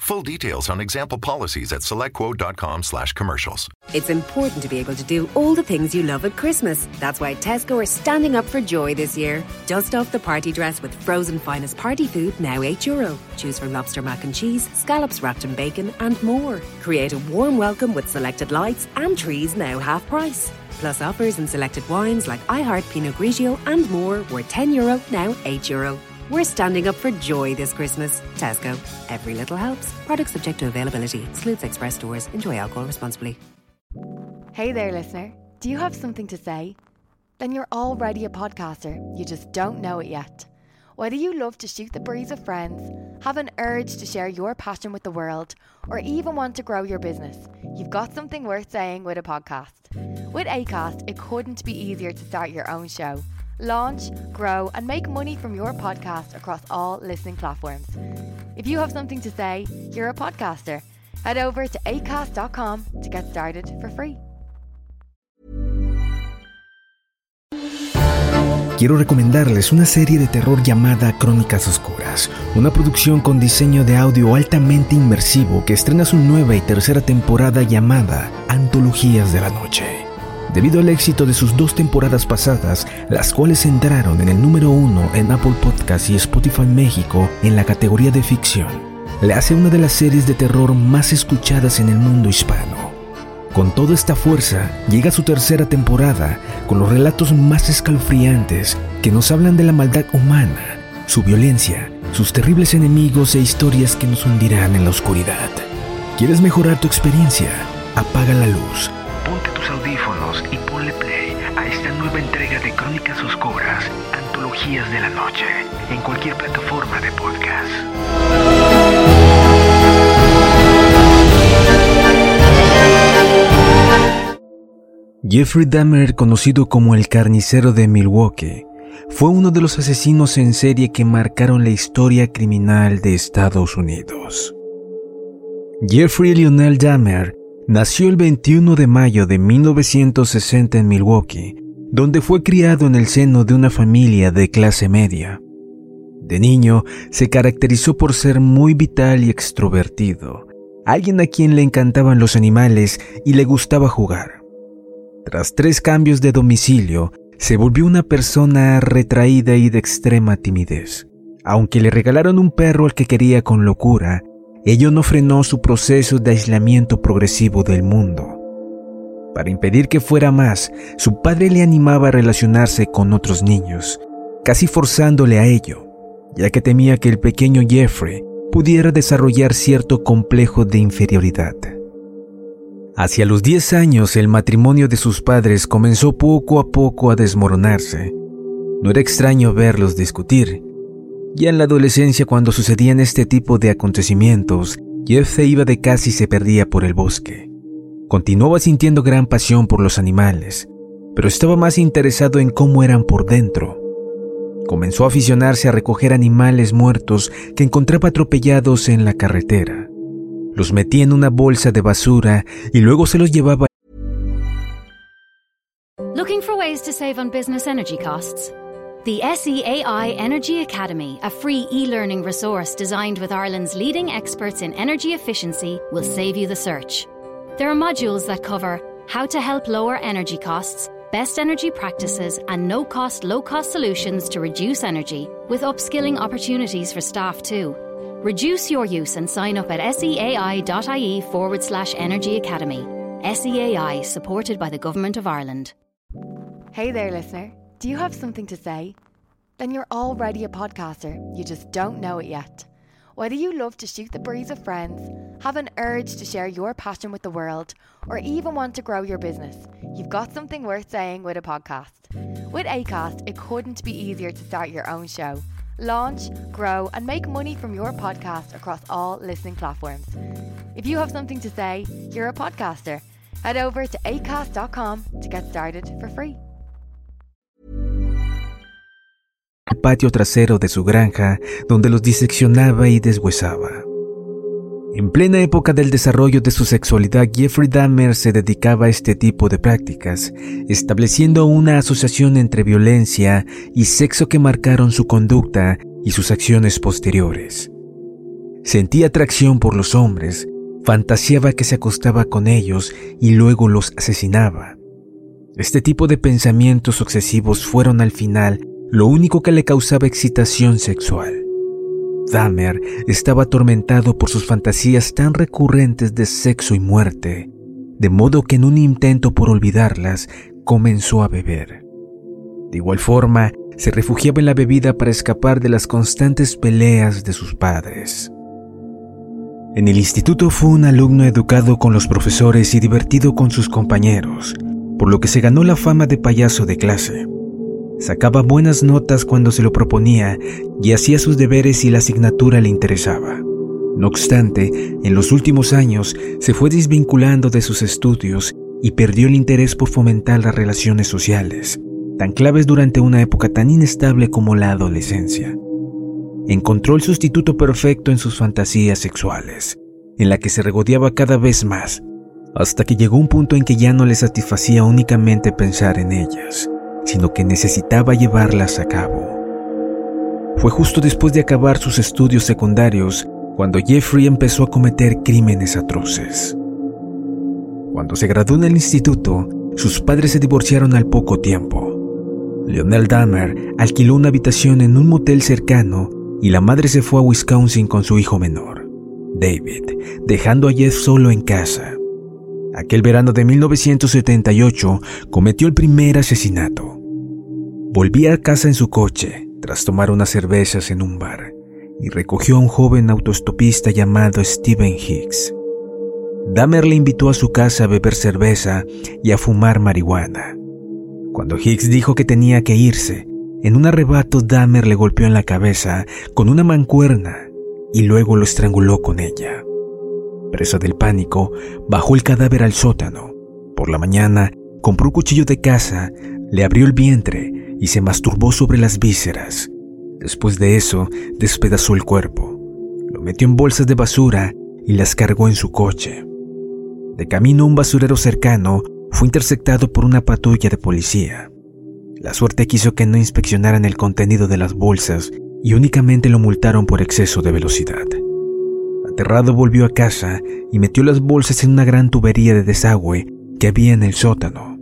Full details on example policies at selectquote.com slash commercials. It's important to be able to do all the things you love at Christmas. That's why Tesco are standing up for joy this year. Dust off the party dress with frozen finest party food, now €8. Euro. Choose from lobster mac and cheese, scallops wrapped in bacon, and more. Create a warm welcome with selected lights and trees now half price. Plus offers in selected wines like iHeart Pinot Grigio and more were €10, Euro, now €8. Euro. We're standing up for joy this Christmas. Tesco. Every little helps. Products subject to availability. Excludes express stores. Enjoy alcohol responsibly. Hey there, listener. Do you have something to say? Then you're already a podcaster. You just don't know it yet. Whether you love to shoot the breeze with friends, have an urge to share your passion with the world, or even want to grow your business, you've got something worth saying with a podcast. With ACAST, it couldn't be easier to start your own show launch, grow, and make money from your podcast across all listening platforms. If you have something to say, you're a podcaster. Head over to acast.com to get started for free. Quiero recomendarles una serie de terror llamada Crónicas Oscuras, una producción con diseño de audio altamente inmersivo que estrena su nueva y tercera temporada llamada Antologías de la Noche debido al éxito de sus dos temporadas pasadas, las cuales entraron en el número uno en Apple Podcasts y Spotify México en la categoría de ficción. Le hace una de las series de terror más escuchadas en el mundo hispano. Con toda esta fuerza, llega su tercera temporada con los relatos más escalofriantes que nos hablan de la maldad humana, su violencia, sus terribles enemigos e historias que nos hundirán en la oscuridad. ¿Quieres mejorar tu experiencia? Apaga la luz audífonos y ponle play a esta nueva entrega de Crónicas Oscuras, Antologías de la Noche, en cualquier plataforma de podcast. Jeffrey Dahmer, conocido como el carnicero de Milwaukee, fue uno de los asesinos en serie que marcaron la historia criminal de Estados Unidos. Jeffrey Lionel Dahmer Nació el 21 de mayo de 1960 en Milwaukee, donde fue criado en el seno de una familia de clase media. De niño se caracterizó por ser muy vital y extrovertido, alguien a quien le encantaban los animales y le gustaba jugar. Tras tres cambios de domicilio, se volvió una persona retraída y de extrema timidez. Aunque le regalaron un perro al que quería con locura, ello no frenó su proceso de aislamiento progresivo del mundo. Para impedir que fuera más, su padre le animaba a relacionarse con otros niños, casi forzándole a ello, ya que temía que el pequeño Jeffrey pudiera desarrollar cierto complejo de inferioridad. Hacia los 10 años el matrimonio de sus padres comenzó poco a poco a desmoronarse. No era extraño verlos discutir, ya en la adolescencia, cuando sucedían este tipo de acontecimientos, Jeff se iba de casa y se perdía por el bosque. Continuaba sintiendo gran pasión por los animales, pero estaba más interesado en cómo eran por dentro. Comenzó a aficionarse a recoger animales muertos que encontraba atropellados en la carretera. Los metía en una bolsa de basura y luego se los llevaba. Looking for ways to save on business energy costs? The SEAI Energy Academy, a free e learning resource designed with Ireland's leading experts in energy efficiency, will save you the search. There are modules that cover how to help lower energy costs, best energy practices, and no cost, low cost solutions to reduce energy, with upskilling opportunities for staff too. Reduce your use and sign up at seai.ie forward slash energy academy. SEAI, supported by the Government of Ireland. Hey there, listener. Do you have something to say? Then you're already a podcaster. You just don't know it yet. Whether you love to shoot the breeze with friends, have an urge to share your passion with the world, or even want to grow your business, you've got something worth saying with a podcast. With ACAST, it couldn't be easier to start your own show. Launch, grow, and make money from your podcast across all listening platforms. If you have something to say, you're a podcaster. Head over to acast.com to get started for free. El patio trasero de su granja, donde los diseccionaba y deshuesaba. En plena época del desarrollo de su sexualidad, Jeffrey Dahmer se dedicaba a este tipo de prácticas, estableciendo una asociación entre violencia y sexo que marcaron su conducta y sus acciones posteriores. Sentía atracción por los hombres, fantaseaba que se acostaba con ellos y luego los asesinaba. Este tipo de pensamientos obsesivos fueron al final lo único que le causaba excitación sexual. Dahmer estaba atormentado por sus fantasías tan recurrentes de sexo y muerte, de modo que en un intento por olvidarlas comenzó a beber. De igual forma, se refugiaba en la bebida para escapar de las constantes peleas de sus padres. En el instituto fue un alumno educado con los profesores y divertido con sus compañeros, por lo que se ganó la fama de payaso de clase. Sacaba buenas notas cuando se lo proponía y hacía sus deberes y la asignatura le interesaba. No obstante, en los últimos años se fue desvinculando de sus estudios y perdió el interés por fomentar las relaciones sociales, tan claves durante una época tan inestable como la adolescencia. Encontró el sustituto perfecto en sus fantasías sexuales, en la que se regodeaba cada vez más, hasta que llegó un punto en que ya no le satisfacía únicamente pensar en ellas sino que necesitaba llevarlas a cabo. Fue justo después de acabar sus estudios secundarios cuando Jeffrey empezó a cometer crímenes atroces. Cuando se graduó en el instituto, sus padres se divorciaron al poco tiempo. Lionel Dahmer alquiló una habitación en un motel cercano y la madre se fue a Wisconsin con su hijo menor, David, dejando a Jeff solo en casa. Aquel verano de 1978 cometió el primer asesinato. Volvía a casa en su coche tras tomar unas cervezas en un bar y recogió a un joven autoestopista llamado Steven Hicks. Dahmer le invitó a su casa a beber cerveza y a fumar marihuana. Cuando Hicks dijo que tenía que irse, en un arrebato Dahmer le golpeó en la cabeza con una mancuerna y luego lo estranguló con ella. Presa del pánico, bajó el cadáver al sótano. Por la mañana, compró un cuchillo de caza, le abrió el vientre y se masturbó sobre las vísceras. Después de eso, despedazó el cuerpo. Lo metió en bolsas de basura y las cargó en su coche. De camino a un basurero cercano, fue interceptado por una patrulla de policía. La suerte quiso que no inspeccionaran el contenido de las bolsas y únicamente lo multaron por exceso de velocidad. Aterrado volvió a casa y metió las bolsas en una gran tubería de desagüe que había en el sótano.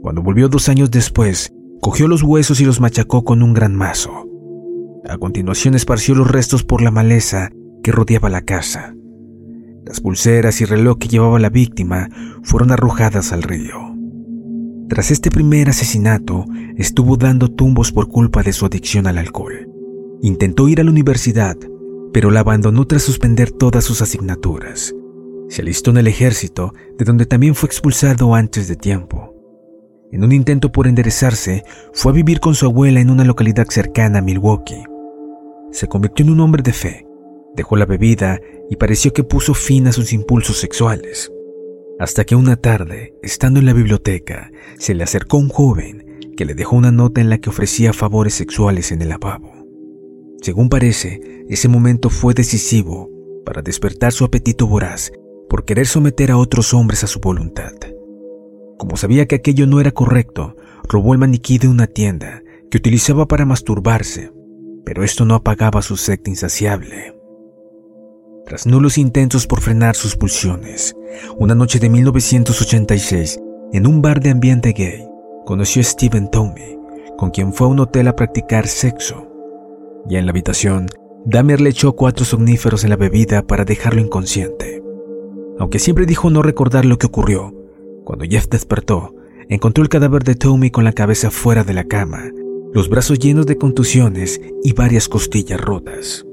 Cuando volvió dos años después, cogió los huesos y los machacó con un gran mazo. A continuación esparció los restos por la maleza que rodeaba la casa. Las pulseras y reloj que llevaba la víctima fueron arrojadas al río. Tras este primer asesinato, estuvo dando tumbos por culpa de su adicción al alcohol. Intentó ir a la universidad, pero la abandonó tras suspender todas sus asignaturas. Se alistó en el ejército, de donde también fue expulsado antes de tiempo. En un intento por enderezarse, fue a vivir con su abuela en una localidad cercana a Milwaukee. Se convirtió en un hombre de fe, dejó la bebida y pareció que puso fin a sus impulsos sexuales. Hasta que una tarde, estando en la biblioteca, se le acercó un joven que le dejó una nota en la que ofrecía favores sexuales en el lavabo. Según parece, ese momento fue decisivo para despertar su apetito voraz por querer someter a otros hombres a su voluntad. Como sabía que aquello no era correcto, robó el maniquí de una tienda que utilizaba para masturbarse, pero esto no apagaba su sed insaciable. Tras nulos intentos por frenar sus pulsiones, una noche de 1986, en un bar de ambiente gay, conoció a Steven Tomey, con quien fue a un hotel a practicar sexo. Ya en la habitación, Dahmer le echó cuatro somníferos en la bebida para dejarlo inconsciente. Aunque siempre dijo no recordar lo que ocurrió, cuando Jeff despertó, encontró el cadáver de Tommy con la cabeza fuera de la cama, los brazos llenos de contusiones y varias costillas rotas.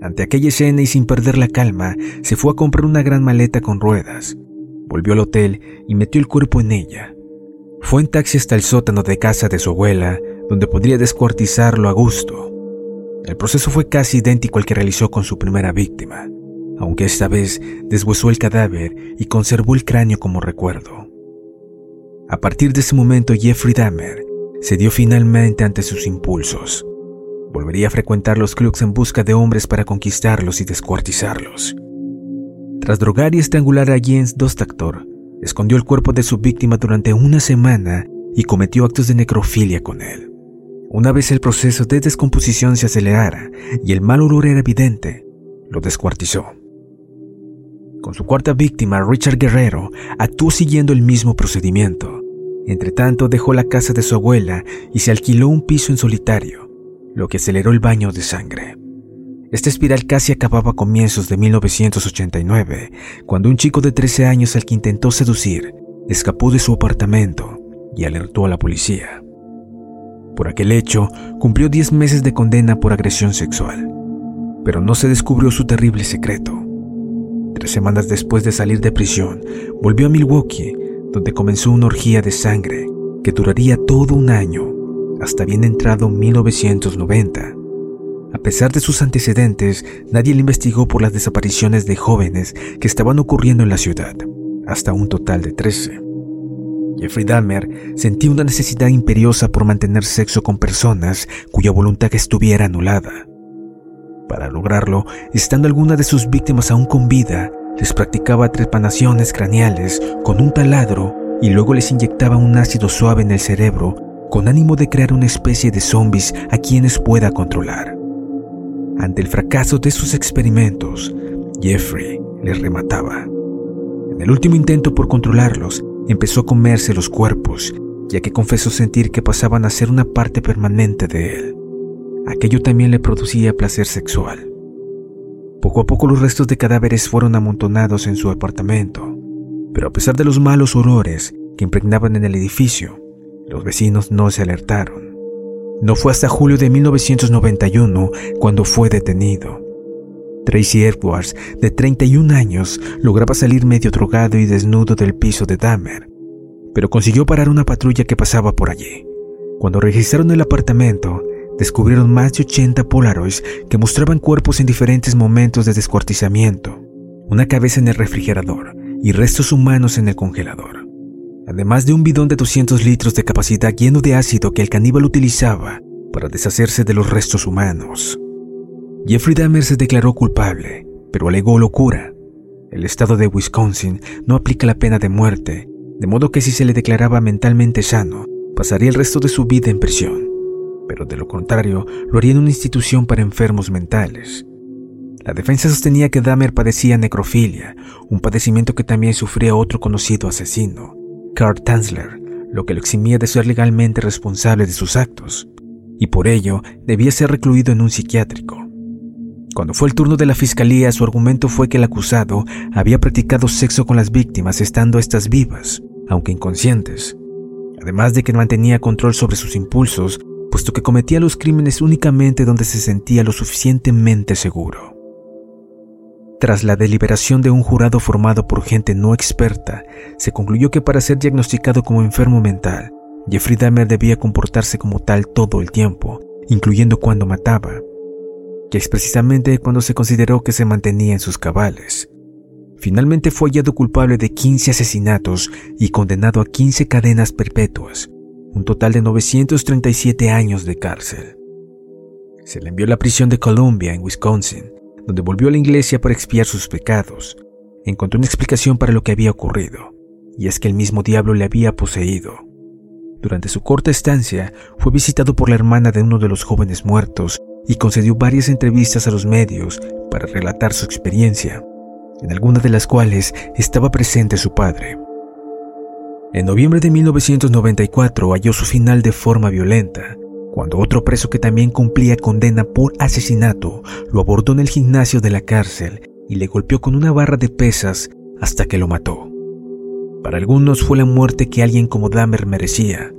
Ante aquella escena y sin perder la calma, se fue a comprar una gran maleta con ruedas. Volvió al hotel y metió el cuerpo en ella. Fue en taxi hasta el sótano de casa de su abuela, donde podría descuartizarlo a gusto. El proceso fue casi idéntico al que realizó con su primera víctima, aunque esta vez deshuesó el cadáver y conservó el cráneo como recuerdo. A partir de ese momento, Jeffrey Dahmer cedió finalmente ante sus impulsos. Volvería a frecuentar los clubs en busca de hombres para conquistarlos y descuartizarlos. Tras drogar y estrangular a Jens Dostactor, escondió el cuerpo de su víctima durante una semana y cometió actos de necrofilia con él. Una vez el proceso de descomposición se acelerara y el mal olor era evidente, lo descuartizó. Con su cuarta víctima, Richard Guerrero, actuó siguiendo el mismo procedimiento. Entretanto, dejó la casa de su abuela y se alquiló un piso en solitario, lo que aceleró el baño de sangre. Esta espiral casi acababa a comienzos de 1989, cuando un chico de 13 años al que intentó seducir escapó de su apartamento y alertó a la policía. Por aquel hecho, cumplió 10 meses de condena por agresión sexual, pero no se descubrió su terrible secreto. Tres semanas después de salir de prisión, volvió a Milwaukee, donde comenzó una orgía de sangre que duraría todo un año, hasta bien entrado 1990. A pesar de sus antecedentes, nadie le investigó por las desapariciones de jóvenes que estaban ocurriendo en la ciudad, hasta un total de 13. Jeffrey Dahmer sentía una necesidad imperiosa por mantener sexo con personas cuya voluntad estuviera anulada. Para lograrlo, estando alguna de sus víctimas aún con vida, les practicaba trepanaciones craneales con un taladro y luego les inyectaba un ácido suave en el cerebro con ánimo de crear una especie de zombies a quienes pueda controlar. Ante el fracaso de sus experimentos, Jeffrey les remataba. En el último intento por controlarlos, empezó a comerse los cuerpos, ya que confesó sentir que pasaban a ser una parte permanente de él. Aquello también le producía placer sexual. Poco a poco los restos de cadáveres fueron amontonados en su apartamento, pero a pesar de los malos olores que impregnaban en el edificio, los vecinos no se alertaron. No fue hasta julio de 1991 cuando fue detenido. Tracy Edwards, de 31 años, lograba salir medio drogado y desnudo del piso de Dahmer, pero consiguió parar una patrulla que pasaba por allí. Cuando registraron el apartamento, descubrieron más de 80 Polaroids que mostraban cuerpos en diferentes momentos de descuartizamiento, una cabeza en el refrigerador y restos humanos en el congelador, además de un bidón de 200 litros de capacidad lleno de ácido que el caníbal utilizaba para deshacerse de los restos humanos. Jeffrey Dahmer se declaró culpable, pero alegó locura. El estado de Wisconsin no aplica la pena de muerte, de modo que si se le declaraba mentalmente sano, pasaría el resto de su vida en prisión, pero de lo contrario lo haría en una institución para enfermos mentales. La defensa sostenía que Dahmer padecía necrofilia, un padecimiento que también sufría otro conocido asesino, Carl Tanzler, lo que lo eximía de ser legalmente responsable de sus actos, y por ello debía ser recluido en un psiquiátrico. Cuando fue el turno de la fiscalía, su argumento fue que el acusado había practicado sexo con las víctimas estando estas vivas, aunque inconscientes, además de que mantenía control sobre sus impulsos, puesto que cometía los crímenes únicamente donde se sentía lo suficientemente seguro. Tras la deliberación de un jurado formado por gente no experta, se concluyó que para ser diagnosticado como enfermo mental, Jeffrey Dahmer debía comportarse como tal todo el tiempo, incluyendo cuando mataba, que es precisamente cuando se consideró que se mantenía en sus cabales. Finalmente fue hallado culpable de 15 asesinatos y condenado a 15 cadenas perpetuas, un total de 937 años de cárcel. Se le envió a la prisión de Columbia, en Wisconsin, donde volvió a la iglesia para expiar sus pecados. Encontró una explicación para lo que había ocurrido, y es que el mismo diablo le había poseído. Durante su corta estancia, fue visitado por la hermana de uno de los jóvenes muertos y concedió varias entrevistas a los medios para relatar su experiencia, en algunas de las cuales estaba presente su padre. En noviembre de 1994 halló su final de forma violenta, cuando otro preso que también cumplía condena por asesinato lo abordó en el gimnasio de la cárcel y le golpeó con una barra de pesas hasta que lo mató. Para algunos fue la muerte que alguien como Dahmer merecía,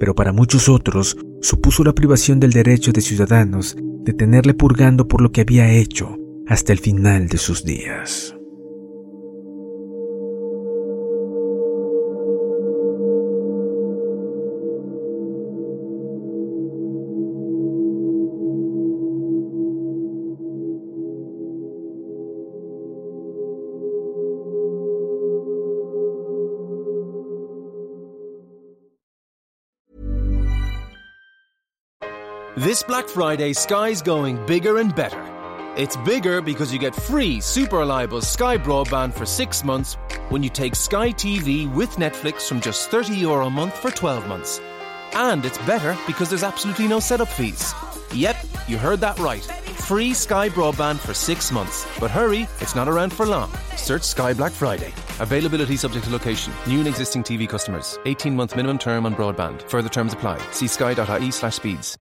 pero para muchos otros supuso la privación del derecho de ciudadanos de tenerle purgando por lo que había hecho hasta el final de sus días. This Black Friday, Sky's going bigger and better. It's bigger because you get free super reliable Sky broadband for six months when you take Sky TV with Netflix from just 30 euro a month for 12 months. And it's better because there's absolutely no setup fees. Yep, you heard that right. Free Sky broadband for six months. But hurry, it's not around for long. Search Sky Black Friday. Availability subject to location. New and existing TV customers. 18 month minimum term on broadband. Further terms apply. See sky.ie slash speeds.